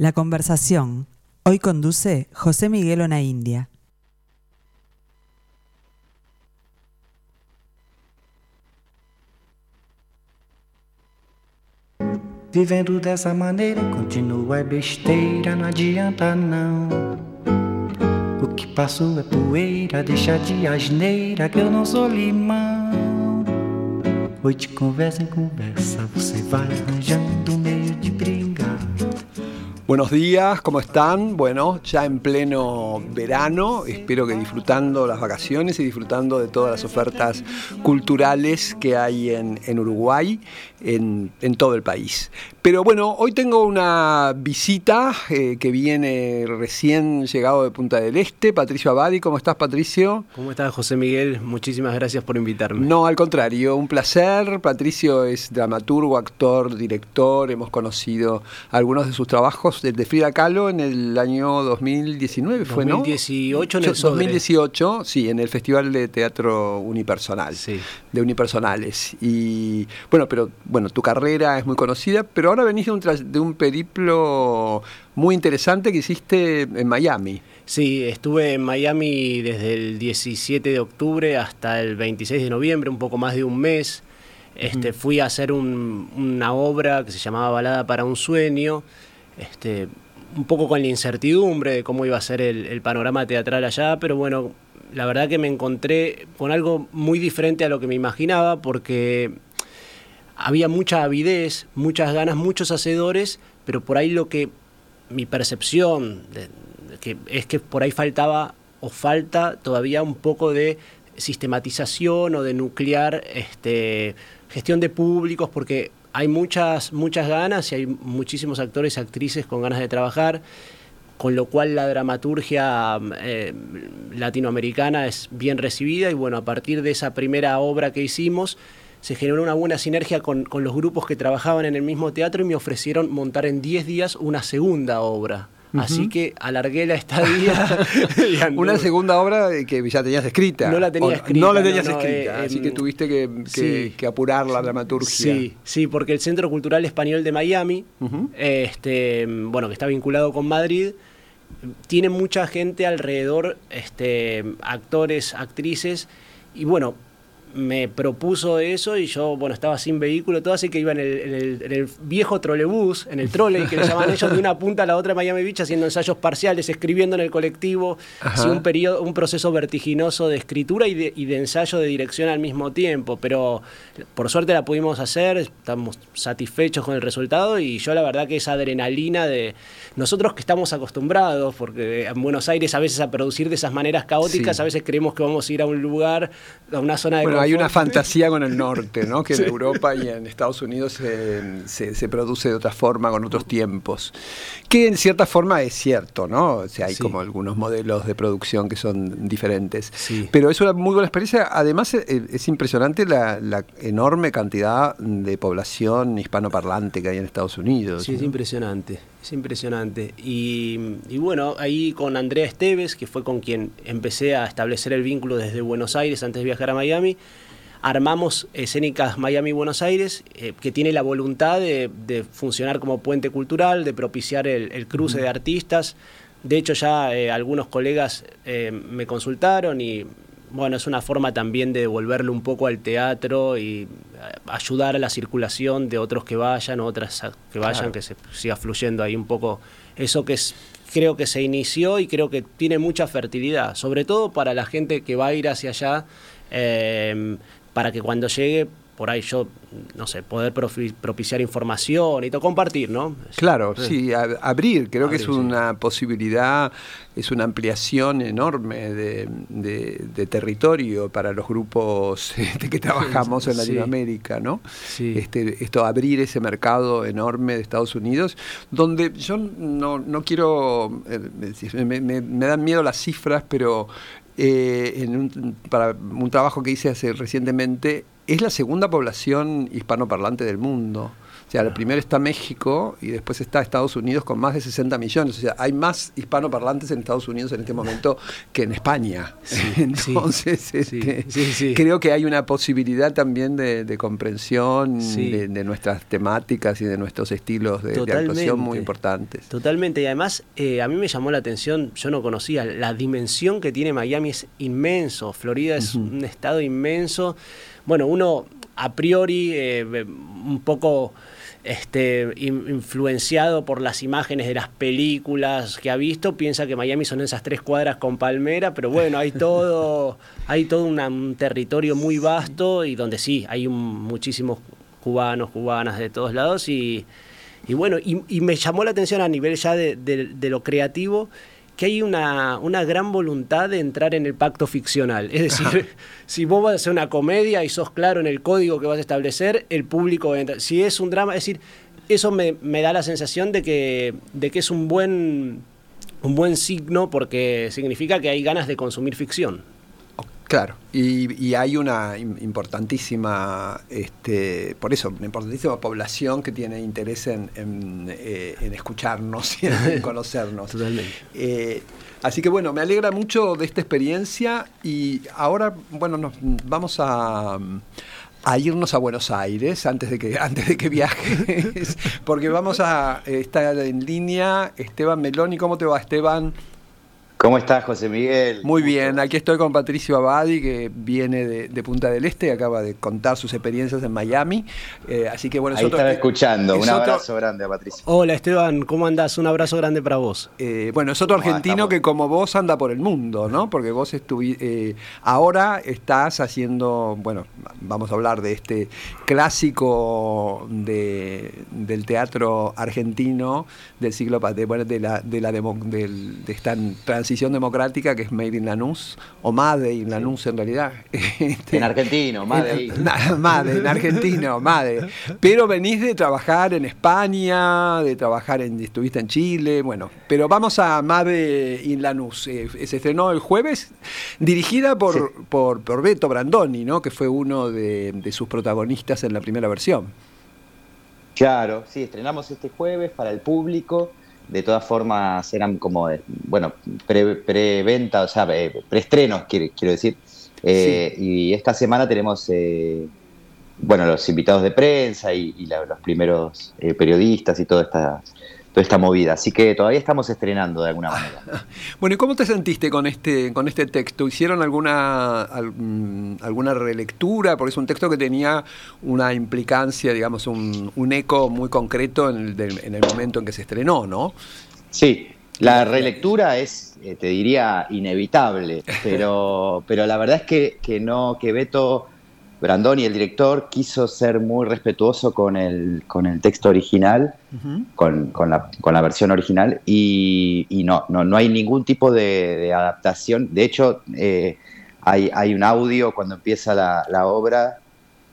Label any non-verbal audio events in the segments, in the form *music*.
La conversación. Hoy conduce José Miguel Ona India. Vivendo dessa maneira, continua é besteira, não adianta não. O que passou é poeira, deixa de asneira que eu não sou limão. Hoje conversa em conversa, você vai arranjando meio de brigar. Buenos días, ¿cómo están? Bueno, ya en pleno verano, espero que disfrutando las vacaciones y disfrutando de todas las ofertas culturales que hay en, en Uruguay, en, en, todo el país. Pero bueno, hoy tengo una visita eh, que viene recién llegado de Punta del Este, Patricio Abadi. ¿Cómo estás, Patricio? ¿Cómo estás, José Miguel? Muchísimas gracias por invitarme. No, al contrario, un placer. Patricio es dramaturgo, actor, director. Hemos conocido algunos de sus trabajos de Frida Kahlo en el año 2019, ¿fue, 2018 en el 2018, sí, en el Festival de Teatro Unipersonal, sí. de Unipersonales. Y bueno, pero bueno, tu carrera es muy conocida, pero ahora venís de un, de un periplo muy interesante que hiciste en Miami. Sí, estuve en Miami desde el 17 de octubre hasta el 26 de noviembre, un poco más de un mes. Este, Fui a hacer un, una obra que se llamaba Balada para un sueño, este, un poco con la incertidumbre de cómo iba a ser el, el, panorama teatral allá, pero bueno, la verdad que me encontré con algo muy diferente a lo que me imaginaba, porque había mucha avidez, muchas ganas, muchos hacedores, pero por ahí lo que mi percepción es que por ahí faltaba o falta todavía un poco de sistematización o de nuclear este, gestión de públicos, porque hay muchas, muchas ganas y hay muchísimos actores y actrices con ganas de trabajar, con lo cual la dramaturgia eh, latinoamericana es bien recibida y bueno, a partir de esa primera obra que hicimos, se generó una buena sinergia con, con los grupos que trabajaban en el mismo teatro y me ofrecieron montar en 10 días una segunda obra. Uh -huh. Así que alargué la estadía. *laughs* Una segunda obra que ya tenías escrita. No la tenía escrita. No la tenías no, escrita, eh, así que tuviste que, que, sí. que, apurar la dramaturgia. Sí, sí, porque el Centro Cultural Español de Miami, uh -huh. este, bueno, que está vinculado con Madrid, tiene mucha gente alrededor, este, actores, actrices, y bueno, me propuso eso y yo, bueno, estaba sin vehículo, todo así que iba en el, en el, en el viejo trolebús, en el trolley, que le llaman ellos, de una punta a la otra de Miami Beach, haciendo ensayos parciales, escribiendo en el colectivo, así un, periodo, un proceso vertiginoso de escritura y de, y de ensayo de dirección al mismo tiempo, pero por suerte la pudimos hacer, estamos satisfechos con el resultado y yo la verdad que esa adrenalina de nosotros que estamos acostumbrados, porque en Buenos Aires a veces a producir de esas maneras caóticas, sí. a veces creemos que vamos a ir a un lugar, a una zona de... Bueno, hay una fantasía con el norte, ¿no? que sí. en Europa y en Estados Unidos se, se, se, produce de otra forma, con otros tiempos. Que en cierta forma es cierto, ¿no? O sea, hay sí. como algunos modelos de producción que son diferentes. Sí. Pero es una muy buena experiencia. Además, es, es impresionante la, la, enorme cantidad de población hispanoparlante que hay en Estados Unidos. Sí, ¿no? es impresionante. Es impresionante. Y, y, bueno, ahí con Andrea Esteves, que fue con quien empecé a establecer el vínculo desde Buenos Aires antes de viajar a Miami, armamos escénicas Miami-Buenos Aires, eh, que tiene la voluntad de, de, funcionar como puente cultural, de propiciar el, el cruce uh -huh. de artistas. De hecho, ya eh, algunos colegas eh, me consultaron y bueno, es una forma también de devolverle un poco al teatro y ayudar a la circulación de otros que vayan, otras que vayan, claro. que se siga fluyendo ahí un poco eso que es, creo que se inició y creo que tiene mucha fertilidad, sobre todo para la gente que va a ir hacia allá, eh, para que cuando llegue por ahí yo, no sé, poder propiciar información y todo, compartir, ¿no? Claro, sí, abrir, creo abrir, que es una sí. posibilidad, es una ampliación enorme de, de, de, territorio para los grupos *laughs* este, que trabajamos en Latinoamérica, sí. ¿no? Este, esto, abrir ese mercado enorme de Estados Unidos, donde yo no, no quiero, eh, me, me, me dan miedo las cifras, pero eh, en un, para un trabajo que hice hace recientemente, es la segunda población hispanoparlante del mundo. O sea, primero está México y después está Estados Unidos con más de 60 millones. O sea, hay más hispanoparlantes en Estados Unidos en este momento que en España. *laughs* Entonces, este, creo que hay una posibilidad también de, comprensión de, nuestras temáticas y de nuestros estilos de, actuación muy importantes. Totalmente. Y además, eh, a mí me llamó la atención, yo no conocía, la dimensión que tiene Miami es inmenso. Florida es un estado inmenso. Bueno, uno a priori eh, un poco este, influenciado por las imágenes de las películas que ha visto, piensa que Miami son esas tres cuadras con palmera, pero bueno, hay todo, *laughs* hay todo un territorio muy vasto y donde sí, hay muchísimos cubanos, cubanas de todos lados y, bueno, y, me llamó la atención a nivel ya de lo creativo que hay una, una, gran voluntad de entrar en el pacto ficcional. Es decir, *laughs* si vos vas a hacer una comedia y sos claro en el código que vas a establecer, el público entra. Si es un drama, es decir, eso me, me da la sensación de que, de que es un buen, un buen signo porque significa que hay ganas de consumir ficción. Claro, y, hay una importantísima, este, por eso, una importantísima población que tiene interés en, en, eh, escucharnos y en *laughs* conocernos. Totalmente. Eh, así que bueno, me alegra mucho de esta experiencia y ahora, bueno, nos vamos a, a irnos a Buenos Aires antes de que *laughs* antes de que viajes, porque vamos a estar en línea Esteban Meloni. ¿Cómo te va, Esteban? ¿Cómo estás, José Miguel? Muy bien, aquí estoy con Patricio Abadi, que viene de, Punta del Este, y acaba de contar sus experiencias en Miami. Eh, así que bueno, Ahí estaba escuchando. Un abrazo grande a Patricio. Hola, Esteban, ¿cómo andás? Un abrazo grande para vos. Eh, bueno, es otro argentino que como vos anda por el mundo, ¿no? Porque vos estuviste, eh, ahora estás haciendo, bueno, vamos a hablar de este clásico del teatro argentino del siglo de, bueno, de la de la de esta transición democrática que es Made in Lanús o Made in Lanús en realidad. *laughs* Este, en argentino Made en, Made en argentino Made. Pero venís de trabajar en España de trabajar en estuviste en Chile bueno. Pero vamos a Made in Lanús. Eh, se estrenó el jueves dirigida por, por, por Beto Brandoni no que fue uno de, de sus protagonistas en la primera versión. Claro, sí, estrenamos este jueves para el público. De todas formas, eran como, bueno, preventa, o sea, eh, preestrenos, quiero, quiero decir. Eh, y esta semana tenemos, eh, bueno, los invitados de prensa y, los primeros periodistas y toda esta toda esta movida. Así que todavía estamos estrenando de alguna *laughs* manera. bueno, ¿y cómo te sentiste con este, con este texto? ¿Hicieron alguna, mm, alguna relectura? Porque es un texto que tenía una implicancia, digamos, un, un eco muy concreto en el, en el momento en que se estrenó, ¿no? Sí, la relectura es, eh, te diría, inevitable, pero, pero la verdad es que, que no, que Beto Brandoni, el director, quiso ser muy respetuoso con el, con el texto original, con, la, versión original, y, no, no, no, hay ningún tipo de, adaptación. De hecho, eh, hay, hay, un audio cuando empieza la, obra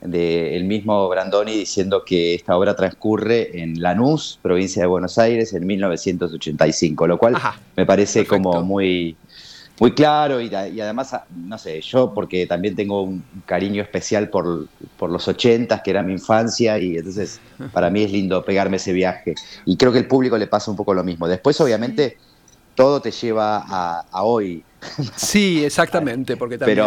del mismo Brandoni diciendo que esta obra transcurre en Lanús, provincia de Buenos Aires, en 1985, lo cual me parece como muy muy claro y, además, no sé, yo porque también tengo un cariño especial por, por los ochentas, que era mi infancia, y entonces *laughs* para mí es lindo pegarme ese viaje. Y creo que el público le pasa un poco lo mismo. Después, obviamente, todo te lleva a, hoy. Sí, exactamente, porque también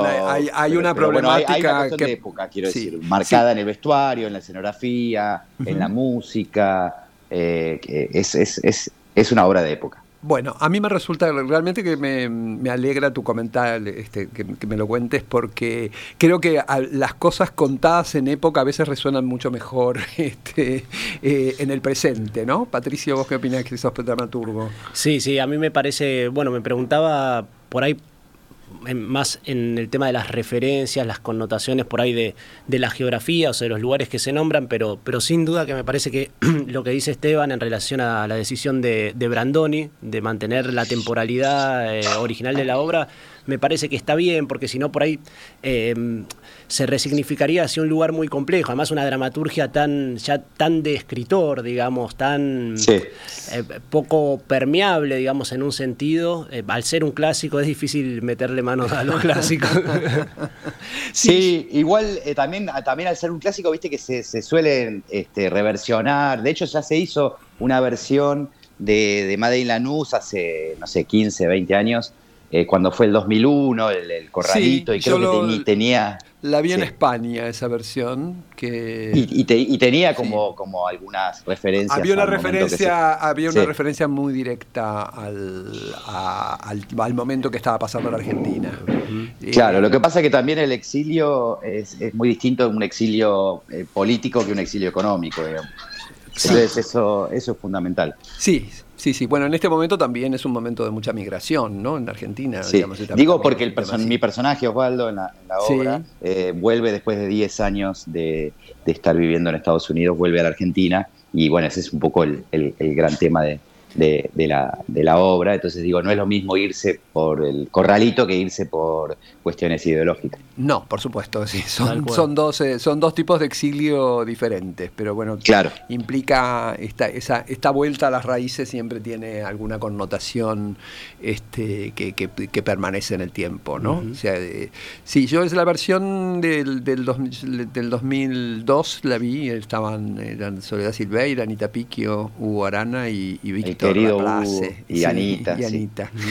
hay, una problemática que... de época, quiero decir, marcada en el vestuario, en la escenografía, en la música, eh, es, es, es, es una obra de época. Bueno, a mí me resulta realmente que me, alegra tu comentario, este, que, me lo cuentes, porque creo que las cosas contadas en época a veces resuenan mucho mejor *laughs* este, eh, en el presente, ¿no? Patricio, ¿vos qué opinas que sos dramaturgo? Sí, sí, a mí me parece, bueno, me preguntaba por ahí más en el tema de las referencias, las connotaciones por ahí de, la geografía, o sea, de los lugares que se nombran, pero, pero sin duda que me parece que *clears throat* lo que dice Esteban en relación a la decisión de, Brandoni de mantener la temporalidad eh, original de la obra, me parece que está bien, porque si no por ahí eh, se resignificaría hacia un lugar muy complejo. Además, una dramaturgia tan, ya tan de escritor, digamos, tan eh, poco permeable, digamos, en un sentido. Eh, al ser un clásico es difícil meterle manos a los clásicos. *laughs* sí, igual también, también al ser un clásico, viste que se, se suelen este, reversionar. De hecho, ya se hizo una versión de, de Madeleine Lanús hace, no sé, 15, 20 años, eh, cuando fue el 2001, el, corralito, y creo que tenía... La vi en España esa versión. Que... Y, tenía como, como algunas referencias. Había una, referencia, había una referencia muy directa al, al, momento que estaba pasando en Argentina. Claro, lo que pasa es que también el exilio es, muy distinto de un exilio eh, político que un exilio económico. Entonces eso, eso es fundamental. Sí, sí, sí. Bueno, en este momento también es un momento de mucha migración, ¿no? En Argentina. Digo porque el mi personaje, Osvaldo, en la, obra, eh, vuelve después de 10 años de, estar viviendo en Estados Unidos, vuelve a la Argentina y bueno, ese es un poco el gran tema de, de, la, de, la, obra. Entonces digo, no es lo mismo irse por el corralito que irse por cuestiones ideológicas. No, por supuesto, sí. Son, son, dos, eh, son dos tipos de exilio diferentes, pero bueno, claro. implica esta, esa, esta vuelta a las raíces siempre tiene alguna connotación este, que, que, permanece en el tiempo, ¿no? o sea, sí, yo es la versión del, del, del 2002, la vi, estaban eran Soledad Silveira, Anita Piquio, Hugo Arana y, y Vicky querido y Anita. Y Anita. *laughs*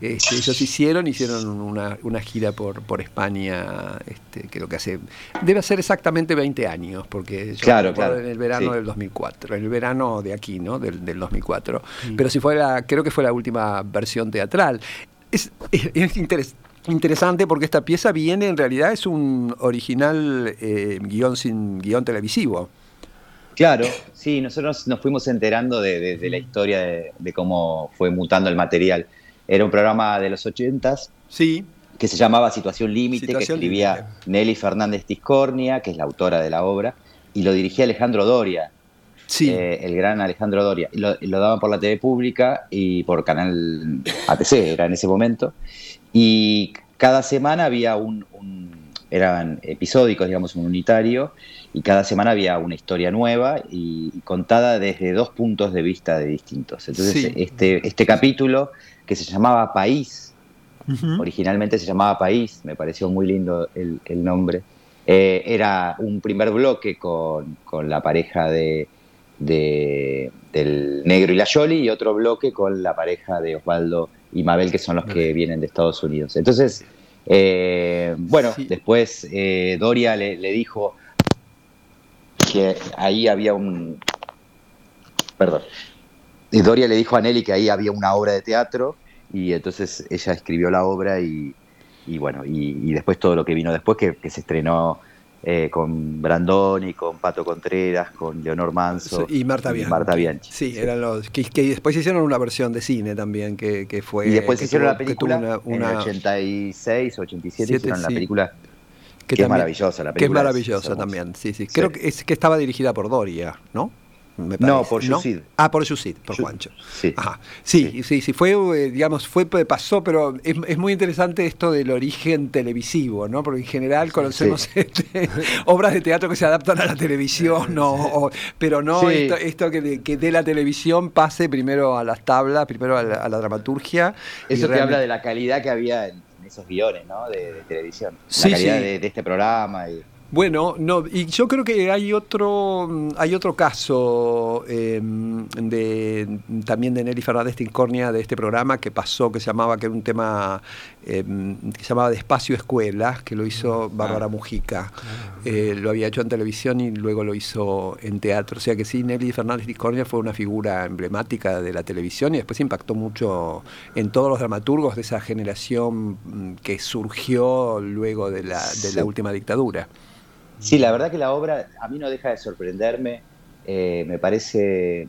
Este, ellos hicieron, hicieron una, una gira por, por España, este, creo que hace, debe ser exactamente 20 años, porque yo claro, claro, en el verano del 2004, en el verano de aquí, ¿no? Del, del 2004. Pero si fue la, creo que fue la última versión teatral. Es, es, interesante porque esta pieza viene, en realidad es un original eh, guion sin guion televisivo. Claro, sí, nosotros nos fuimos enterando de, la historia de, cómo fue mutando el material. Era un programa de los ochentas. Sí. Que se llamaba Situación Límite, que escribía Nelly Fernández Tiscornia, que es la autora de la obra, y lo dirigía Alejandro Doria. Sí. Eh, el gran Alejandro Doria. Lo, daban por la TV pública y por canal ATC, era en ese momento. Y cada semana había un, un eran episódicos, digamos, un unitario, y cada semana había una historia nueva y, contada desde dos puntos de vista de distintos. Entonces, este, este capítulo, que se llamaba País, originalmente se llamaba País, me pareció muy lindo el, nombre, eh, era un primer bloque con, la pareja de, del Negro y la Yoli y otro bloque con la pareja de Osvaldo y Mabel, que son los que vienen de Estados Unidos. Entonces, eh, bueno, después eh, Doria le, dijo que ahí había un... Perdón. Y Doria le dijo a Nelly que ahí había una obra de teatro y entonces ella escribió la obra y, bueno, y, después todo lo que vino después, que, se estrenó eh, con Brandoni, con Pato Contreras, con Leonor Manso y Marta Bianchi. Marta Bianchi. Sí, eran los que, después hicieron una versión de cine también que, que fue y después hicieron la película una, en 86 87 hicieron la película que, es maravillosa la película. Que es maravillosa también, sí, sí. Creo que es que estaba dirigida por Doria, ¿no? no, por Yusid. Ah, por Yusid, por Juancho. Sí. Ajá. Sí, sí, sí, fue, eh, digamos, fue, pasó, pero es, muy interesante esto del origen televisivo, ¿no? Porque en general conocemos este, *laughs* obras de teatro que se adaptan a la televisión, o, pero no esto, que, de, que, de, la televisión pase primero a las tablas, primero a la, dramaturgia. Eso te habla de la calidad que había en esos guiones ¿no? de, televisión. la calidad de, este programa. Y... Bueno, no, y yo creo que hay otro, hay otro caso em, de también de Nelly Fernández Tincornia de este programa que pasó, que se llamaba, que era un tema em, que se llamaba Despacio Escuela, que lo hizo ah. Bárbara Mujica. Ah. Eh, lo había hecho en televisión y luego lo hizo en teatro. O sea que sí, Nelly Fernández Tincornia fue una figura emblemática de la televisión y después impactó mucho en todos los dramaturgos de esa generación mm, que surgió luego de la, de la última dictadura. Sí, la verdad que la obra a mí no deja de sorprenderme, eh, me parece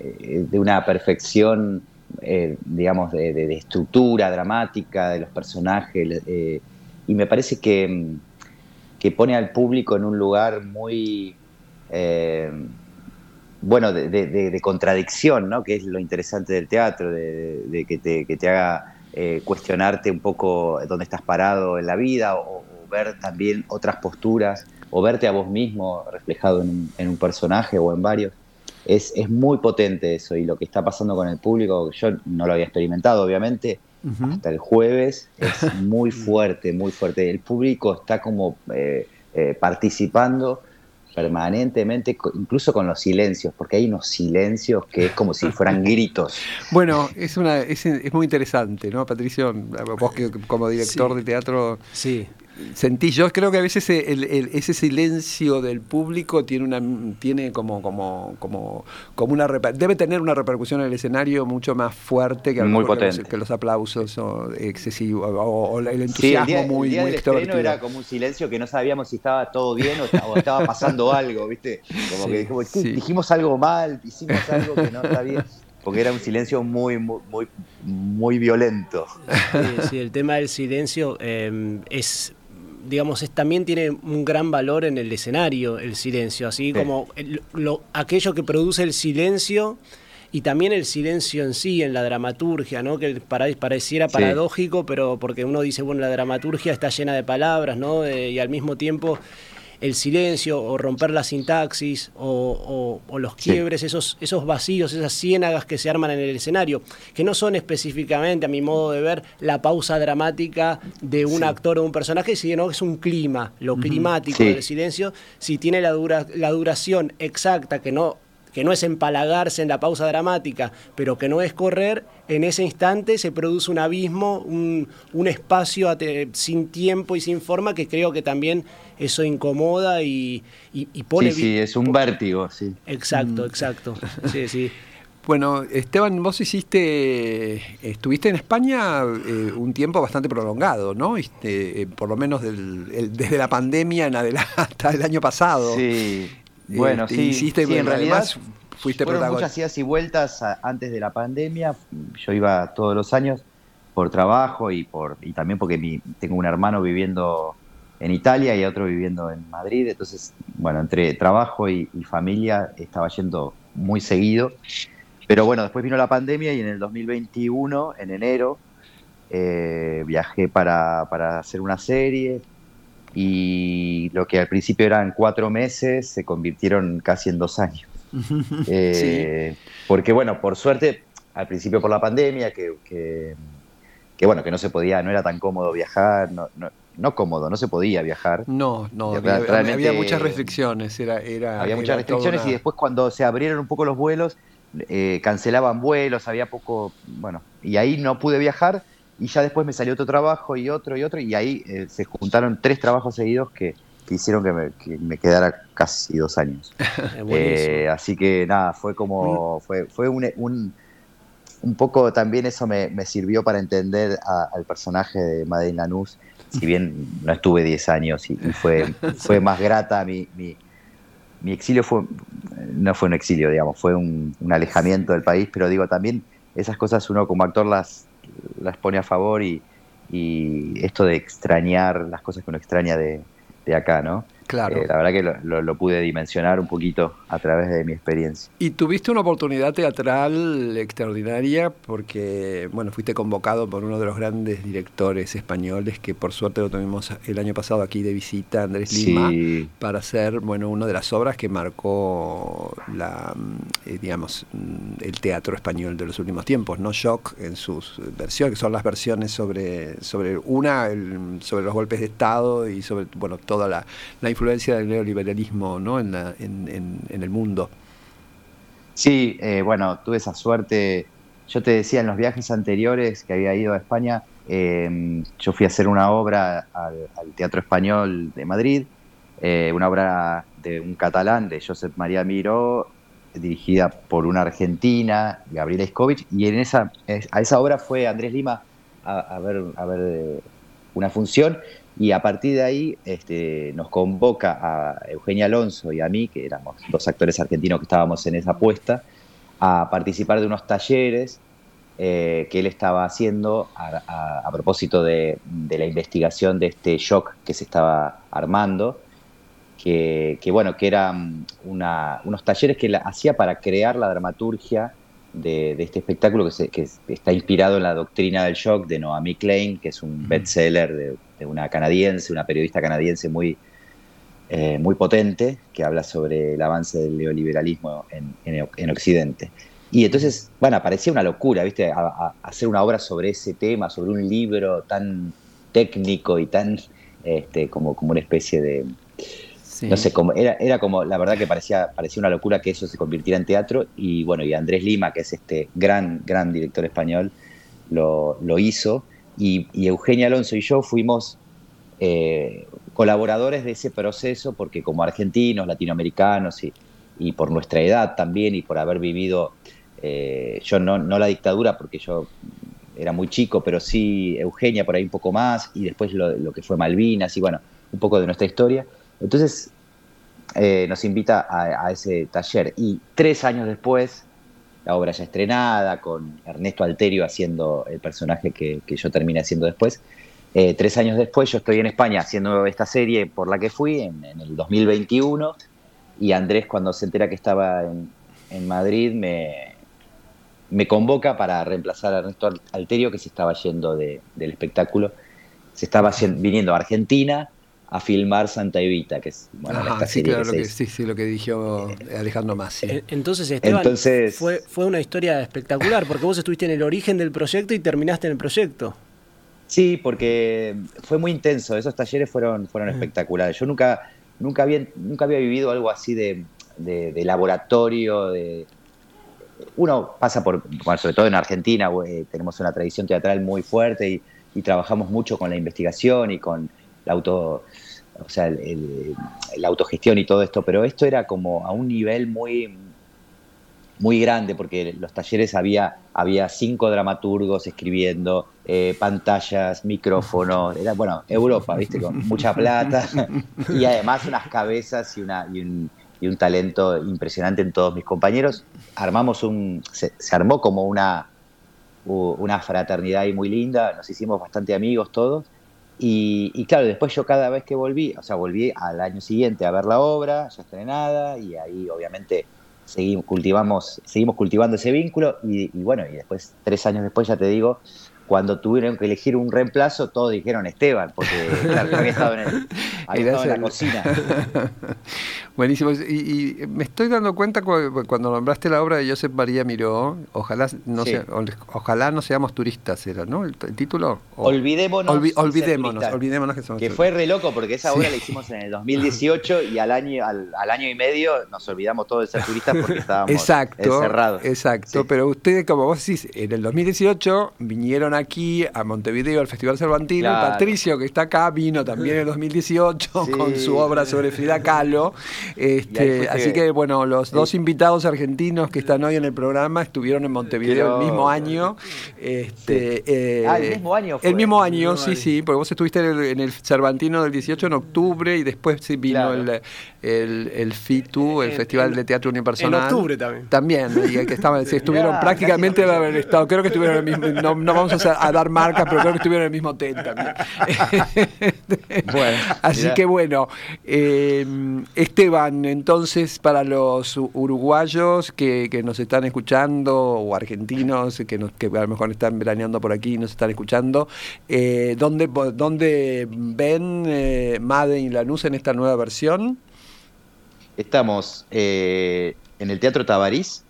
eh, de una perfección, eh, digamos, de, estructura dramática de los personajes, y me parece que, que, pone al público en un lugar muy, bueno, de, contradicción, ¿no? que es lo interesante del teatro, de, que, te, que te haga eh, cuestionarte un poco dónde estás parado en la vida o, ver también otras posturas o verte a vos mismo reflejado en un, personaje o en varios. Es, es, muy potente eso y lo que está pasando con el público, yo no lo había experimentado obviamente, hasta el jueves, es *laughs* muy fuerte, muy fuerte. El público está como eh, eh, participando permanentemente, incluso con los silencios, porque hay unos silencios que es como si fueran *laughs* gritos. Bueno, es una es, muy interesante, ¿no, Patricio? Vos que como director de teatro sí sentí yo creo que a veces ese silencio del público tiene una tiene como como como como una debe tener una repercusión en el escenario mucho más fuerte que, muy que, los, aplausos o excesivos o, el entusiasmo sí, el muy el día muy era como un silencio que no sabíamos si estaba todo bien o, estaba pasando algo viste como que dijimos, algo mal hicimos algo que no está bien porque era un silencio muy, muy, muy, violento. Sí, el tema del silencio eh, es digamos, es, también tiene un gran valor en el escenario, el silencio, así como lo, aquello que produce el silencio y también el silencio en sí, en la dramaturgia, ¿no? que pareciera paradójico, pero porque uno dice, bueno, la dramaturgia está llena de palabras, ¿no? y al mismo tiempo el silencio o romper la sintaxis o, los quiebres, esos, esos vacíos, esas ciénagas que se arman en el escenario, que no son específicamente, a mi modo de ver, la pausa dramática de un actor o un personaje, sino que es un clima, lo climático del silencio, si tiene la, dura, la duración exacta, que no que no es empalagarse en la pausa dramática, pero que no es correr, en ese instante se produce un abismo, un, espacio sin tiempo y sin forma que creo que también eso incomoda y, pone... Sí, sí, es un vértigo, sí. Exacto, mm. exacto. Sí, sí. *laughs* Bueno, Esteban, vos hiciste, estuviste en España eh, un tiempo bastante prolongado, ¿no? Este, eh, por lo menos desde la pandemia en adelante hasta el año pasado. Sí, bueno, sí, hiciste, en realidad fuiste fueron muchas idas y vueltas antes de la pandemia. Yo iba todos los años por trabajo y por y también porque mi, tengo un hermano viviendo en Italia y otro viviendo en Madrid. Entonces, bueno, entre trabajo y, familia estaba yendo muy seguido. Pero bueno, después vino la pandemia y en el 2021, en enero, eh, viajé para, para hacer una serie y lo que al principio eran cuatro meses se convirtieron casi en dos años. *laughs* Eh, porque bueno, por suerte, al principio por la pandemia, que, que, bueno, que no se podía, no era tan cómodo viajar, no, no, cómodo, no se podía viajar. No, no, había, muchas restricciones. Era, era, había muchas restricciones y después cuando se abrieron un poco los vuelos, eh, cancelaban vuelos, había poco, bueno, y ahí no pude viajar y ya después me salió otro trabajo y otro y otro y ahí eh, se juntaron tres trabajos seguidos que, hicieron que me, quedara casi dos años. *laughs* Eh, así que nada, fue como, mm. fue, fue un, un, poco también eso me, sirvió para entender al personaje de Madeleine Lanús, si bien no estuve diez años y, fue, *laughs* fue más grata mi, mi, mi, exilio fue, no fue un exilio, digamos, fue un, un alejamiento del país, pero digo, también esas cosas uno como actor las las pone a favor y, y esto de extrañar las cosas que uno extraña de, de acá, ¿no? Claro. Eh, la verdad que lo, pude dimensionar un poquito a través de mi experiencia. Y tuviste una oportunidad teatral extraordinaria porque, bueno, fuiste convocado por uno de los grandes directores españoles que por suerte lo tuvimos el año pasado aquí de visita, Andrés Lima, para hacer, bueno, una de las obras que marcó la, mm, eh, digamos, mm, el teatro español de los últimos tiempos, ¿no? Shock en sus versiones, que son las versiones sobre, sobre una, sobre los golpes de Estado y sobre, bueno, toda la, la influencia del neoliberalismo ¿no? en, en, el mundo. Sí, eh, bueno, tuve esa suerte. Yo te decía en los viajes anteriores que había ido a España, em, yo fui a hacer una obra al, Teatro Español de Madrid, eh, una obra de un catalán, de Josep María Miró, dirigida por una argentina, Gabriela Iskovich, y en esa, a esa obra fue Andrés Lima a, ver, eh, una función y a partir de ahí este, nos convoca a Eugenia Alonso y a mí, que éramos dos actores argentinos que estábamos en esa apuesta, a participar de unos talleres eh, que él estaba haciendo a, propósito de, la investigación de este shock que se estaba armando, que, bueno, que eran unos talleres que él hacía para crear la dramaturgia de, este espectáculo que, está inspirado en la doctrina del shock de Noami Klein, que es un bestseller de, de una canadiense, una periodista canadiense muy, eh, muy potente, que habla sobre el avance del neoliberalismo en, Occidente. Y entonces, bueno, parecía una locura, ¿viste? hacer una obra sobre ese tema, sobre un libro tan técnico y tan este, como, como una especie de, no sé, como, era, era como, la verdad que parecía, parecía una locura que eso se convirtiera en teatro y bueno, y Andrés Lima, que es este gran, gran director español, lo, hizo y, Eugenia Alonso y yo fuimos eh, colaboradores de ese proceso porque como argentinos, latinoamericanos y, por nuestra edad también y por haber vivido, eh, yo no, la dictadura porque yo era muy chico, pero sí Eugenia por ahí un poco más y después lo, lo que fue Malvinas y bueno, un poco de nuestra historia. Entonces eh, nos invita a, ese taller y tres años después, la obra ya estrenada, con Ernesto Alterio haciendo el personaje que, yo terminé haciendo después, eh, tres años después yo estoy en España haciendo esta serie por la que fui en, el 2021 y Andrés cuando se entera que estaba en, Madrid me convoca para reemplazar a Ernesto Alterio que se estaba yendo del espectáculo, se estaba viniendo a Argentina a filmar Santa Evita, que es bueno, esta sí, claro, lo que, sí, sí, lo que dijo Alejandro Massi. Eh, entonces, Esteban, fue, fue una historia espectacular, porque vos estuviste en el origen del proyecto y terminaste en el proyecto. Sí, porque fue muy intenso, esos talleres fueron, fueron espectaculares. Yo nunca, nunca, había, nunca había vivido algo así de, de, laboratorio, de, uno pasa por, sobre todo en Argentina, tenemos una tradición teatral muy fuerte y, y, trabajamos mucho con la investigación y con la auto, o sea, la autogestión y todo esto, pero esto era como a un nivel muy, muy grande, porque los talleres había, había cinco dramaturgos escribiendo, eh, pantallas, micrófonos, era, bueno, Europa, ¿viste? Con mucha plata y además unas cabezas y, una, y, un, y un talento impresionante en todos mis compañeros. Armamos un, se, armó como una, una fraternidad muy linda, nos hicimos bastante amigos todos y, claro, después yo cada vez que volví, o sea, volví al año siguiente a ver la obra, ya estrenada, y ahí obviamente seguimos, cultivamos, seguimos cultivando ese vínculo, y, y bueno, y después, tres años después, ya te digo, cuando tuvieron que elegir un reemplazo, todos dijeron Esteban, porque claro, había estado en, el, *laughs* estado en la cocina. *laughs* Buenísimo. Y, me estoy dando cuenta cuando nombraste la obra de Josep María Miró, ojalá no, ojalá no seamos turistas, era, ¿no? El, título. olvidémonos. olvidémonos, olvidémonos que somos Que fue re loco porque esa obra la hicimos en el 2018 y al año, al, año y medio nos olvidamos todos de ser turistas porque estábamos exacto, encerrados. Exacto, pero ustedes, como vos decís, en el 2018 vinieron aquí a Montevideo al Festival Cervantino. Patricio, que está acá, vino también en el 2018 con su obra sobre Frida Kahlo. Este, así que, bueno, los dos invitados argentinos que están hoy en el programa estuvieron en Montevideo el mismo año. Este, eh, ah, el mismo año. el mismo año, sí, sí, porque vos estuviste en el, Cervantino del 18 en octubre y después sí vino el, el, FITU, el Festival de Teatro Unipersonal. En octubre también. También, y que estaban, *laughs* estuvieron prácticamente haber estado, creo que estuvieron en el mismo, no, no vamos a a, dar marcas, pero creo que estuvieron en el mismo hotel también. *laughs* bueno, *laughs* Así que bueno, eh, Esteban, entonces para los uruguayos que, nos están escuchando o argentinos que, que a lo mejor están veraneando por aquí y nos están escuchando, eh, ¿dónde, ¿dónde, ven eh, Made y Lanús en esta nueva versión? Estamos eh, en el Teatro Tabarís,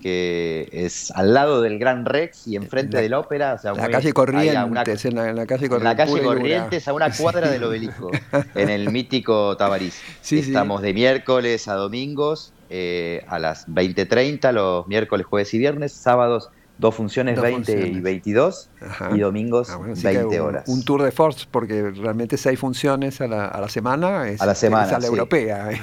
que es al lado del Gran Rex y enfrente de la ópera. la, calle Corrientes, en, la, calle Corrientes, la calle Corrientes, a una cuadra del *laughs* obelisco, en el mítico Tabarís. Estamos de miércoles a domingos eh, a las 20.30, los miércoles, jueves y viernes, sábados Dos funciones, 20 y 22, y domingos 20 ah, horas. Un tour de force, porque realmente seis funciones a la, a la semana es a la semana, la europea. *laughs*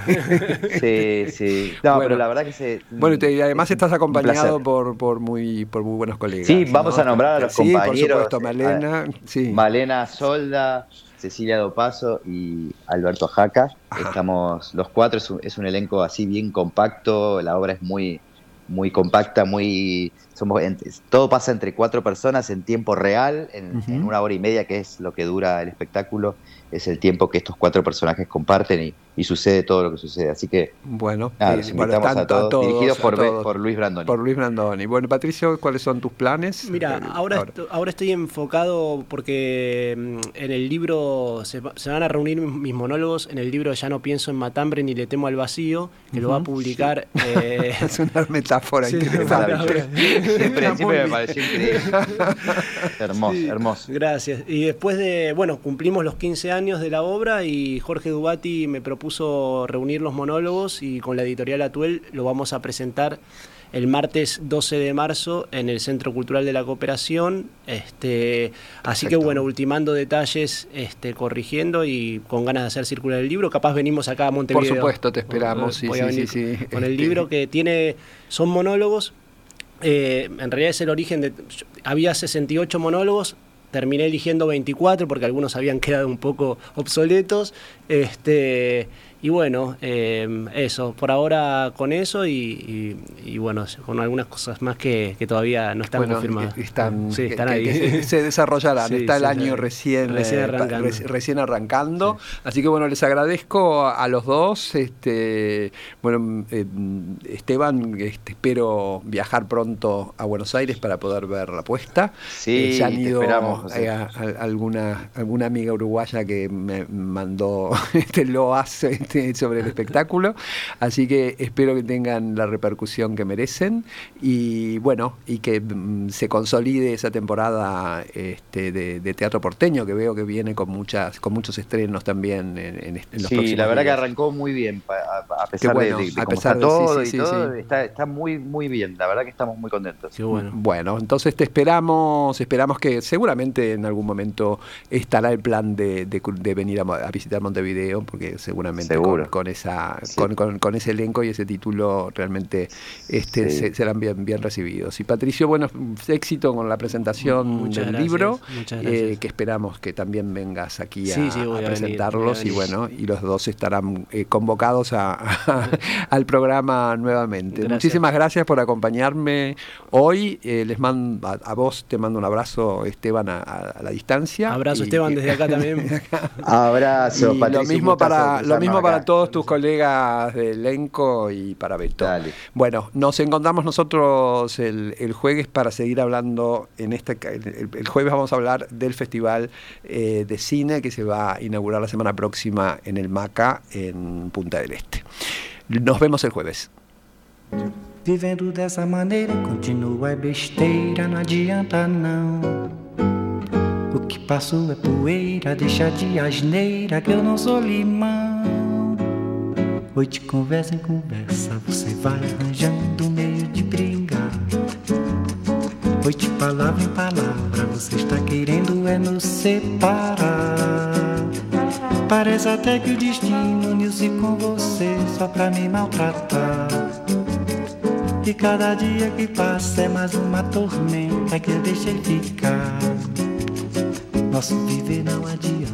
Sí, sí. No, pero la verdad que se. Bueno, y además estás acompañado por, por, muy, por muy buenos colegas. Sí, vamos a nombrar a los compañeros. Sí, por supuesto, Malena. Sí. Malena Solda. Cecilia Dopaso y Alberto Jaca. Estamos los cuatro, es un, es un, elenco así bien compacto, la obra es muy, muy compacta, muy somos todo pasa entre cuatro personas en tiempo real, en, una hora y media, que es lo que dura el espectáculo, es el tiempo que estos cuatro personajes comparten y, sucede todo lo que sucede. Así que, bueno, eh, invitamos a, todos, dirigidos por, Luis Brandoni. Por Luis Brandoni. Bueno, Patricio, ¿cuáles son tus planes? Mira, ahora, ahora. estoy enfocado porque mm, en el libro se, van a reunir mis monólogos, en el libro Ya no pienso en Matambre ni le temo al vacío, que lo va a publicar. *laughs* Eh, *laughs* es una metáfora *laughs* interesante. Siempre, me pareció increíble. hermoso, hermoso. Gracias. Y después de, bueno, cumplimos los 15 años de la obra y Jorge Dubati me propuso reunir los monólogos y con la editorial Atuel lo vamos a presentar el martes 12 de marzo en el Centro Cultural de la Cooperación. Este, así que bueno, ultimando detalles, este, corrigiendo y con ganas de hacer circular el libro. Capaz venimos acá a Montevideo. Por supuesto, te esperamos. Sí, sí, sí, Con el este. libro que tiene, son monólogos, eh, en realidad es el origen de... Había 68 monólogos, terminé eligiendo 24 porque algunos habían quedado un poco obsoletos. Este, y bueno, em, eso, por ahora con eso y, bueno, con algunas cosas más que, todavía no están confirmadas. Están, sí, están ahí. se desarrollarán, *laughs* está el año recién, recién eh, arrancando. Así que bueno, les agradezco a los dos. Este, bueno, em, Esteban, este, espero viajar pronto a Buenos Aires para poder ver la puesta. Sí, eh, han ido eh, alguna, alguna amiga uruguaya que me mandó, *laughs* este, lo hace *laughs* sobre el *laughs* espectáculo. Así que espero que tengan la repercusión que merecen y bueno, y que mm, se consolide esa temporada este, de, teatro porteño que veo que viene con muchas con muchos estrenos también en, en, sí, la verdad que arrancó muy bien a, pesar de, a pesar todo y todo, está, muy muy bien. La verdad que estamos muy contentos. bueno. bueno, entonces te esperamos, esperamos que seguramente en algún momento estará el plan de, venir a, visitar Montevideo, porque seguramente con, esa, con, ese elenco y ese título realmente este, serán bien, bien recibidos. Y Patricio, bueno, éxito con la presentación del libro, eh, que esperamos que también vengas aquí a, presentarlos y bueno, y los dos estarán eh, convocados *laughs* al programa nuevamente. Muchísimas gracias por acompañarme hoy. Eh, les mando a, vos te mando un abrazo, Esteban, a, la distancia. Abrazo, Esteban, desde acá también. *laughs* abrazo, Patricio. Lo mismo para, lo mismo para todos tus colegas de elenco y para Beto. Bueno, nos encontramos nosotros el, jueves para seguir hablando en este el, jueves vamos a hablar del festival eh, de cine que se va a inaugurar la semana próxima en el Maca en Punta del Este. Nos vemos el jueves. Vivendo dessa maneira, continua besteira, não adianta não. O que passou é poeira, deixa de asneira, que eu não sou limão. Hoje conversa em conversa, você vai arranjando meio de brigar. Hoje palavra em palavra, você está querendo é nos separar. Parece até que o destino uniu-se com você só pra me maltratar. E cada dia que passa é mais uma tormenta que eu deixei ficar. Nosso viver não adianta